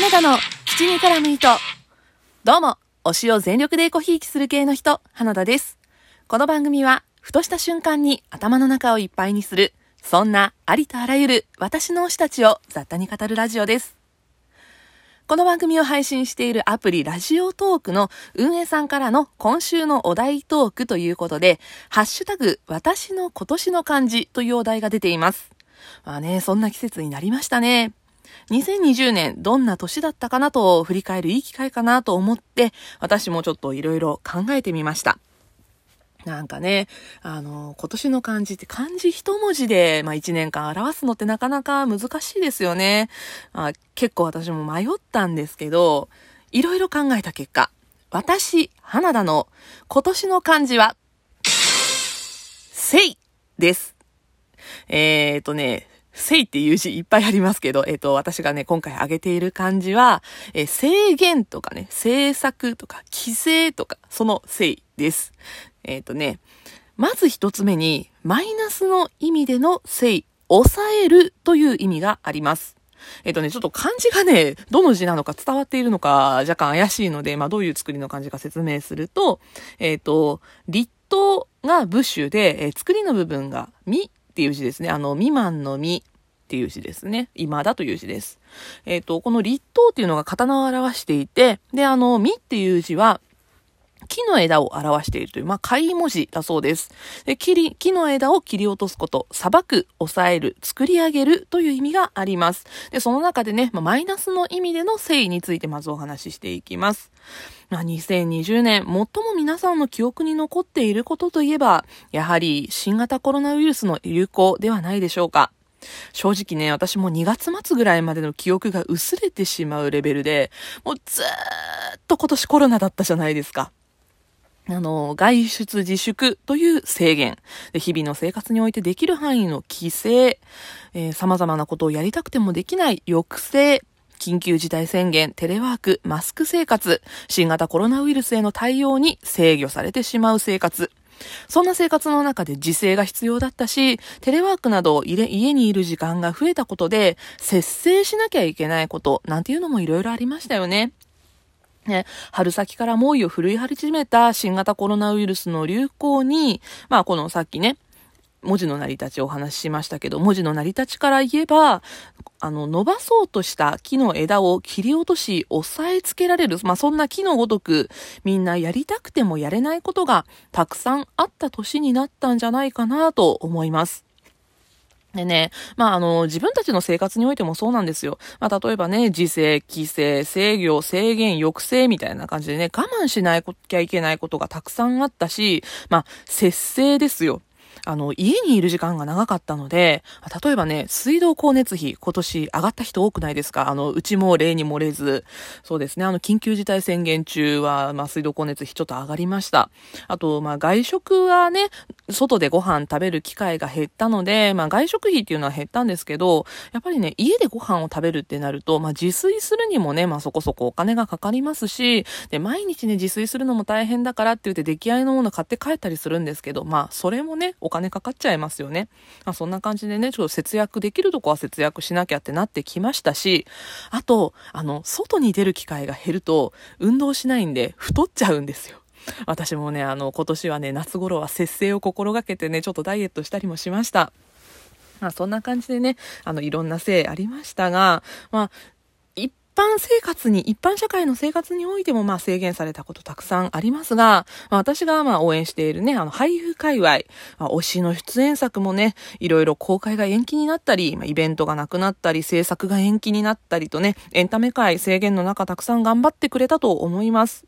花田の七味からミート。どうも、推しを全力でコひいきする系の人、花田です。この番組は、ふとした瞬間に頭の中をいっぱいにする、そんなありとあらゆる私の推したちを雑多に語るラジオです。この番組を配信しているアプリラジオトークの運営さんからの今週のお題トークということで、ハッシュタグ私の今年の漢字というお題が出ています。まあね、そんな季節になりましたね。2020年どんな年だったかなと振り返るいい機会かなと思って、私もちょっといろいろ考えてみました。なんかね、あの、今年の漢字って漢字一文字で、まあ一年間表すのってなかなか難しいですよね。あ、結構私も迷ったんですけど、いろいろ考えた結果、私、花田の今年の漢字は、せいです。えーとね、せいっていう字いっぱいありますけど、えっ、ー、と、私がね、今回挙げている漢字は、えー、制限とかね、政策とか、規制とか、そのせいです。えっ、ー、とね、まず一つ目に、マイナスの意味でのせい、抑えるという意味があります。えっ、とね、ちょっと漢字がね、どの字なのか伝わっているのか若干怪しいので、まあどういう作りの漢字か説明すると、えっ、と、立冬が部首で、え作りの部分がみっていう字ですね。あの、未満のみっていう字ですね。今だという字です。えっ、ー、と、この立冬っていうのが刀を表していて、で、あの、みっていう字は、木の枝を表しているという、まあ、貝文字だそうです。で切り、木の枝を切り落とすこと、裁く、抑える、作り上げるという意味があります。で、その中でね、まあ、マイナスの意味での誠意についてまずお話ししていきます。まあ、2020年、最も皆さんの記憶に残っていることといえば、やはり新型コロナウイルスの流行ではないでしょうか。正直ね、私も2月末ぐらいまでの記憶が薄れてしまうレベルで、もうずーっと今年コロナだったじゃないですか。あの、外出自粛という制限。で日々の生活においてできる範囲の規制。えー、様々なことをやりたくてもできない抑制。緊急事態宣言、テレワーク、マスク生活、新型コロナウイルスへの対応に制御されてしまう生活。そんな生活の中で自制が必要だったし、テレワークなど家にいる時間が増えたことで、節制しなきゃいけないこと、なんていうのもいろいろありましたよね。ね、春先から猛威を振るい始めた新型コロナウイルスの流行に、まあこのさっきね、文字の成り立ちをお話ししましたけど、文字の成り立ちから言えば、あの、伸ばそうとした木の枝を切り落とし、押さえつけられる、まあ、そんな木のごとく、みんなやりたくてもやれないことがたくさんあった年になったんじゃないかなと思います。でね、まあ、あの、自分たちの生活においてもそうなんですよ。まあ、例えばね、自制、規制、制御、制限、抑制みたいな感じでね、我慢しなきゃいけないことがたくさんあったし、まあ、節制ですよ。あの、家にいる時間が長かったので、例えばね、水道光熱費、今年上がった人多くないですか？あの、うちも例に漏れず、そうですね、あの、緊急事態宣言中は、まあ、水道光熱費ちょっと上がりました。あと、まあ、外食はね、外でご飯食べる機会が減ったので、まあ、外食費っていうのは減ったんですけど、やっぱりね、家でご飯を食べるってなると、まあ、自炊するにもね、まあ、そこそこお金がかかりますし、で、毎日ね、自炊するのも大変だからって言って出来合いのもの買って帰ったりするんですけど、まあ、それもね、お金かかっちゃいますよね。まあ、そんな感じでね、ちょっと節約できるとこは節約しなきゃってなってきましたし、あと、あの、外に出る機会が減ると、運動しないんで太っちゃうんですよ。私もね、あの、今年はね、夏頃は節制を心がけてね、ちょっとダイエットしたりもしました。まあそんな感じでね、あの、いろんなせいありましたが、まあ、般生活に、一般社会の生活においても、まあ制限されたことたくさんありますが、まあ、私がまあ応援しているね、あの俳優界隈、まあ、推しの出演作もね、いろいろ公開が延期になったり、まあ、イベントがなくなったり、制作が延期になったりとね、エンタメ界制限の中たくさん頑張ってくれたと思います。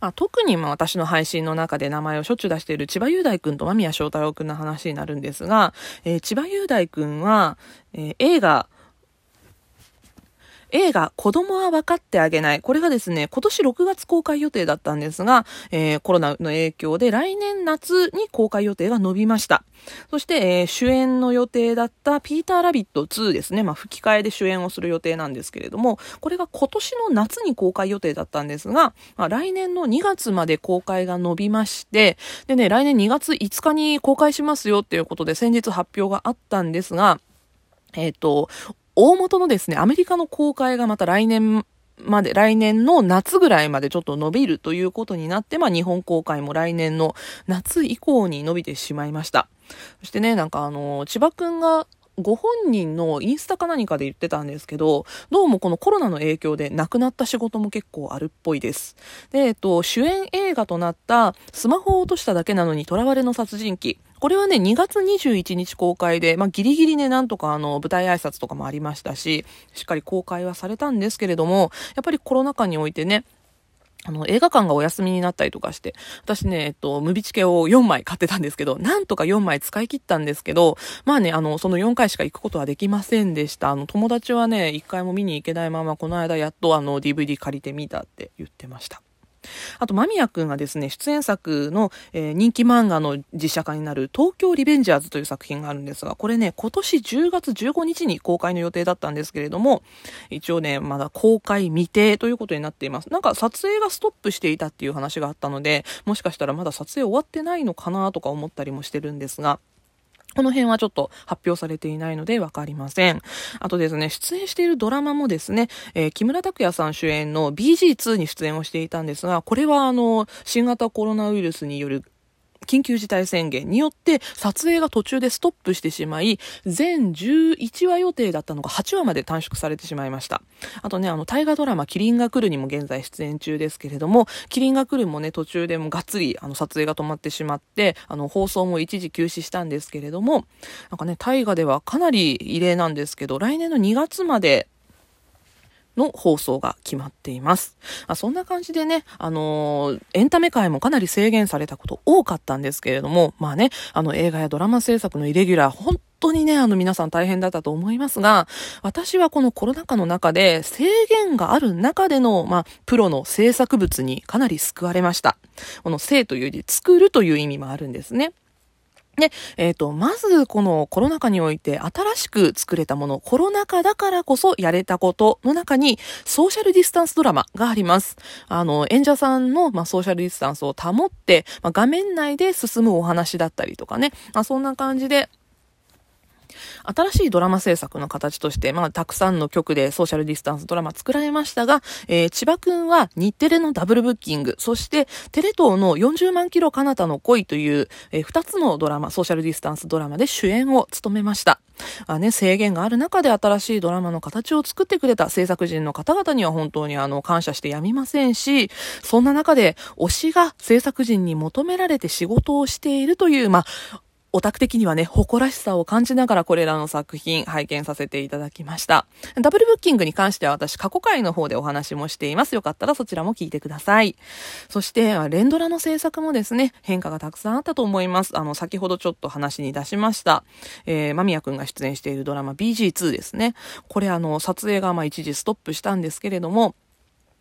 まあ、特にま私の配信の中で名前をしょっちゅう出している千葉雄大君と間宮祥太郎君の話になるんですが、えー、千葉雄大君は、えー、映画、映画、子供は分かってあげない。これがですね、今年6月公開予定だったんですが、えー、コロナの影響で来年夏に公開予定が伸びました。そして、えー、主演の予定だったピーターラビット2ですね。まあ、吹き替えで主演をする予定なんですけれども、これが今年の夏に公開予定だったんですが、まあ、来年の2月まで公開が伸びまして、でね、来年2月5日に公開しますよっていうことで先日発表があったんですが、えっ、ー、と、大元のですね、アメリカの公開がまた来年まで、来年の夏ぐらいまでちょっと伸びるということになって、まあ日本公開も来年の夏以降に伸びてしまいました。そしてね、なんかあの、千葉くんがご本人のインスタか何かで言ってたんですけど、どうもこのコロナの影響で亡くなった仕事も結構あるっぽいです。で、えっと、主演映画となったスマホを落としただけなのに囚われの殺人鬼。これはね、2月21日公開で、まあ、ギリギリね、なんとかあの、舞台挨拶とかもありましたし、しっかり公開はされたんですけれども、やっぱりコロナ禍においてね、あの、映画館がお休みになったりとかして、私ね、えっと、ムビチケを4枚買ってたんですけど、なんとか4枚使い切ったんですけど、まあね、あの、その4回しか行くことはできませんでした。あの、友達はね、1回も見に行けないまま、この間やっとあの、DVD 借りてみたって言ってました。あと、間宮くんがですね、出演作の、えー、人気漫画の実写化になる東京リベンジャーズという作品があるんですが、これね、今年10月15日に公開の予定だったんですけれども、一応ね、まだ公開未定ということになっています。なんか撮影がストップしていたっていう話があったので、もしかしたらまだ撮影終わってないのかなとか思ったりもしてるんですが、この辺はちょっと発表されていないのでわかりません。あとですね、出演しているドラマもですね、えー、木村拓哉さん主演の BG2 に出演をしていたんですが、これはあの、新型コロナウイルスによる緊急事態宣言によって撮影が途中でストップしてしまい、全11話予定だったのが8話まで短縮されてしまいました。あとね、あの、大河ドラマ、キリンが来るにも現在出演中ですけれども、キリンが来るもね、途中でもがっつり、あの、撮影が止まってしまって、あの、放送も一時休止したんですけれども、なんかね、大河ではかなり異例なんですけど、来年の2月まで、の放送が決まっています。あそんな感じでね、あのー、エンタメ界もかなり制限されたこと多かったんですけれども、まあね、あの映画やドラマ制作のイレギュラー、本当にね、あの皆さん大変だったと思いますが、私はこのコロナ禍の中で制限がある中での、まあ、プロの制作物にかなり救われました。この生という字、作るという意味もあるんですね。で、えっ、ー、と、まずこのコロナ禍において新しく作れたもの、コロナ禍だからこそやれたことの中にソーシャルディスタンスドラマがあります。あの、演者さんの、まあ、ソーシャルディスタンスを保って、まあ、画面内で進むお話だったりとかね、まあ、そんな感じで、新しいドラマ制作の形として、まあ、たくさんの曲でソーシャルディスタンスドラマ作られましたが、えー、千葉くんは日テレのダブルブッキング、そしてテレ東の40万キロ彼方の恋という、えー、2つのドラマ、ソーシャルディスタンスドラマで主演を務めました。あね、制限がある中で新しいドラマの形を作ってくれた制作人の方々には本当にあの感謝してやみませんし、そんな中で推しが制作人に求められて仕事をしているという、まあ、オタク的にはね、誇らしさを感じながらこれらの作品拝見させていただきました。ダブルブッキングに関しては私過去回の方でお話もしています。よかったらそちらも聞いてください。そして、レンドラの制作もですね、変化がたくさんあったと思います。あの、先ほどちょっと話に出しました、えー、間宮くんが出演しているドラマ BG2 ですね。これあの、撮影がまあ一時ストップしたんですけれども、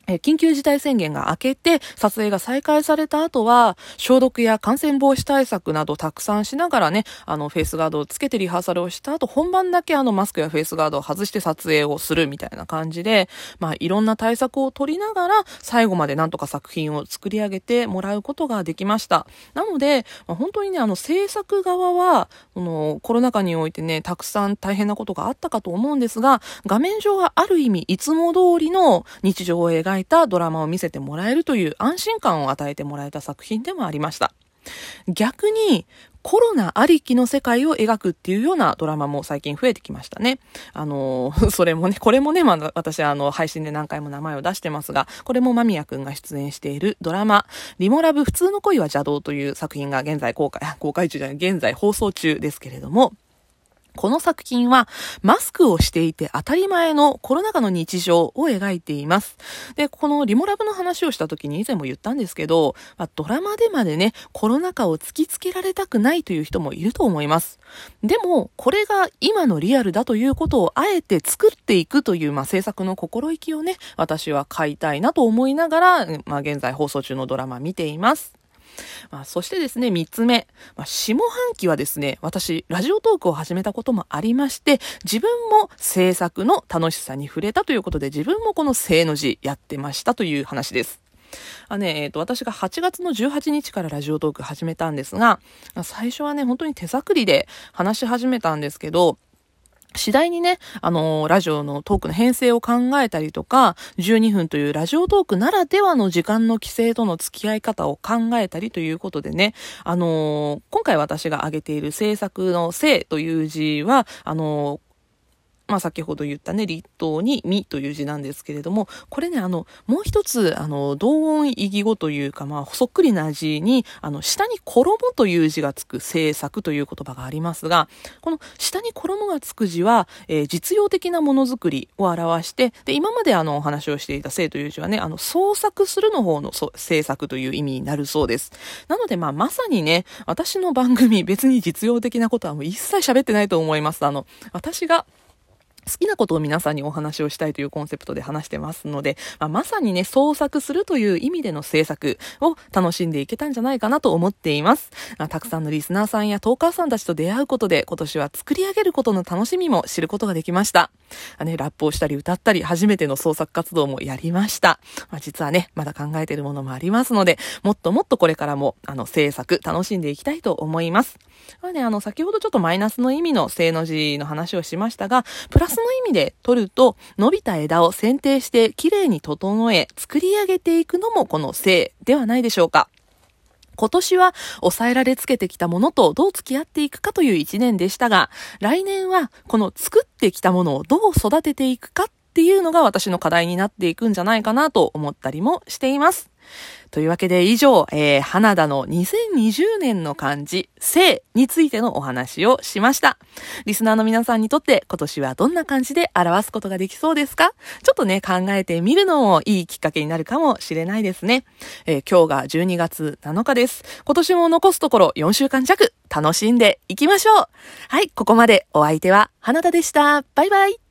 え緊急事態宣言が明けて撮影が再開された後は消毒や感染防止対策などたくさんしながらね、あのフェイスガードをつけてリハーサルをした後本番だけあのマスクやフェイスガードを外して撮影をするみたいな感じで、まあいろんな対策を取りながら最後までなんとか作品を作り上げてもらうことができました。なので、まあ、本当にね、あの制作側は、このコロナ禍においてね、たくさん大変なことがあったかと思うんですが、画面上はある意味いつも通りの日常を描いいたドラマを見せてもらえるという安心感を与えてもらえた作品でもありました。逆に、コロナありきの世界を描くっていうようなドラマも最近増えてきましたね。あの、それもね、これもね、まあ、私あの、配信で何回も名前を出してますが、これも間宮くんが出演しているドラマ、リモラブ普通の恋は邪道という作品が現在公開、公開中じゃない、現在放送中ですけれども、この作品はマスクをしていて当たり前のコロナ禍の日常を描いています。で、このリモラブの話をした時に以前も言ったんですけど、まあ、ドラマでまでね、コロナ禍を突きつけられたくないという人もいると思います。でも、これが今のリアルだということをあえて作っていくという、まあ、制作の心意気をね、私は買いたいなと思いながら、まあ、現在放送中のドラマ見ています。まあ、そしてですね、三つ目。まあ、下半期はですね、私、ラジオトークを始めたこともありまして、自分も制作の楽しさに触れたということで、自分もこの正の字やってましたという話です。あね、えっ、ー、と、私が8月の18日からラジオトーク始めたんですが、最初はね、本当に手作りで話し始めたんですけど、次第にね、あのー、ラジオのトークの編成を考えたりとか、12分というラジオトークならではの時間の規制との付き合い方を考えたりということでね、あのー、今回私が挙げている制作の性という字は、あのーまあ、先ほど言ったね、立冬にみという字なんですけれども、これね、あの、もう一つ、あの、同音異義語というか、まあ、そっくりな字に、あの、下に衣という字がつく制作という言葉がありますが、この下に衣がつく字は、えー、実用的なものづくりを表して、で、今まであの、お話をしていた性という字はね、あの、創作するの方の制作という意味になるそうです。なので、まあ、まさにね、私の番組、別に実用的なことはもう一切喋ってないと思います。あの、私が、好きなことを皆さんにお話をしたいというコンセプトで話してますので、まあ、まさにね、創作するという意味での制作を楽しんでいけたんじゃないかなと思っています。まあ、たくさんのリスナーさんやトーカーさんたちと出会うことで、今年は作り上げることの楽しみも知ることができました。あね、ラップをしたり歌ったり、初めての創作活動もやりました。まあ、実はね、まだ考えているものもありますので、もっともっとこれからも、あの、制作、楽しんでいきたいと思います。まあね、あの、先ほどちょっとマイナスの意味の正の字の話をしましたが、プラスの意味で取ると、伸びた枝を剪定してきれいに整え、作り上げていくのもこの性ではないでしょうか。今年は抑えられつけてきたものとどう付き合っていくかという一年でしたが、来年はこの作ってきたものをどう育てていくかっていうのが私の課題になっていくんじゃないかなと思ったりもしています。というわけで以上、えー、花田の2020年の漢字、性についてのお話をしました。リスナーの皆さんにとって今年はどんな感じで表すことができそうですか？ちょっとね、考えてみるのもいいきっかけになるかもしれないですね。えー、今日が12月7日です。今年も残すところ4週間弱、楽しんでいきましょう。はい、ここまでお相手は花田でした。バイバイ。